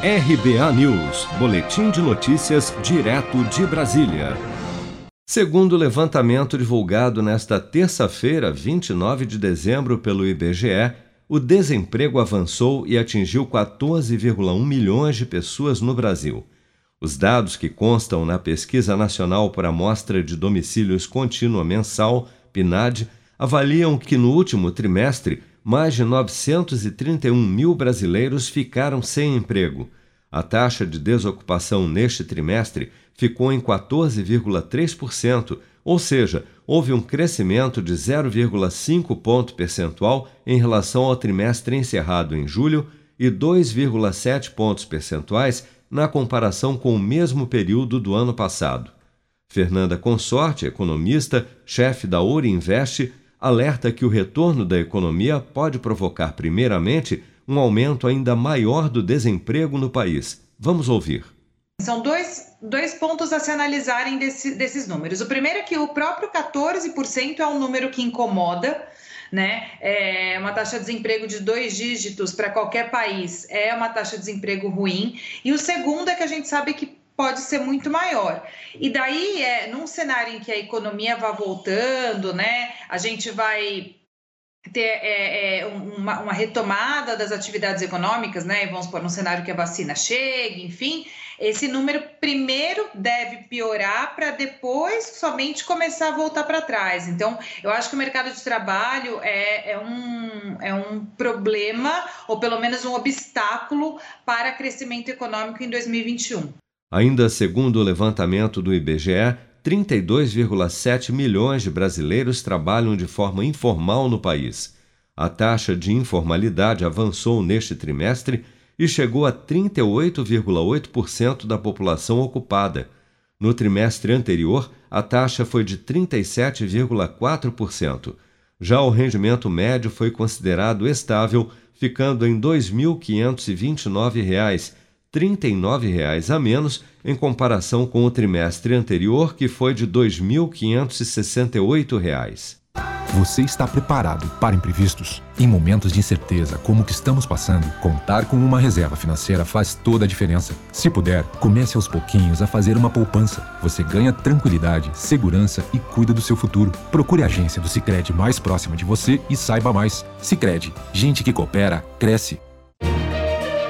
RBA News, Boletim de Notícias, direto de Brasília. Segundo o levantamento divulgado nesta terça-feira, 29 de dezembro, pelo IBGE, o desemprego avançou e atingiu 14,1 milhões de pessoas no Brasil. Os dados que constam na Pesquisa Nacional por Amostra de Domicílios Contínua Mensal, PNAD, avaliam que no último trimestre mais de 931 mil brasileiros ficaram sem emprego. A taxa de desocupação neste trimestre ficou em 14,3%, ou seja, houve um crescimento de 0,5 ponto percentual em relação ao trimestre encerrado em julho e 2,7 pontos percentuais na comparação com o mesmo período do ano passado. Fernanda Consorte, economista, chefe da Uri Invest, alerta que o retorno da economia pode provocar, primeiramente, um aumento ainda maior do desemprego no país. Vamos ouvir. São dois, dois pontos a se analisarem desse, desses números. O primeiro é que o próprio 14% é um número que incomoda, né? É uma taxa de desemprego de dois dígitos para qualquer país é uma taxa de desemprego ruim. E o segundo é que a gente sabe que pode ser muito maior. E daí, é, num cenário em que a economia vai voltando, né, a gente vai ter é, é, uma, uma, retomada das atividades econômicas, né? Vamos supor, num cenário que a vacina chegue, enfim, esse número primeiro deve piorar para depois somente começar a voltar para trás. Então, eu acho que o mercado de trabalho é, é, um, é um problema, ou pelo menos um obstáculo para crescimento econômico em 2021. Ainda segundo o levantamento do IBGE, 32,7 milhões de brasileiros trabalham de forma informal no país. A taxa de informalidade avançou neste trimestre e chegou a 38,8% da população ocupada. No trimestre anterior, a taxa foi de 37,4%. Já o rendimento médio foi considerado estável, ficando em R$ 2.529 R$ 39,00 a menos em comparação com o trimestre anterior, que foi de R$ 2.568. Você está preparado para imprevistos? Em momentos de incerteza como o que estamos passando, contar com uma reserva financeira faz toda a diferença. Se puder, comece aos pouquinhos a fazer uma poupança. Você ganha tranquilidade, segurança e cuida do seu futuro. Procure a agência do Sicredi mais próxima de você e saiba mais. Sicredi, gente que coopera cresce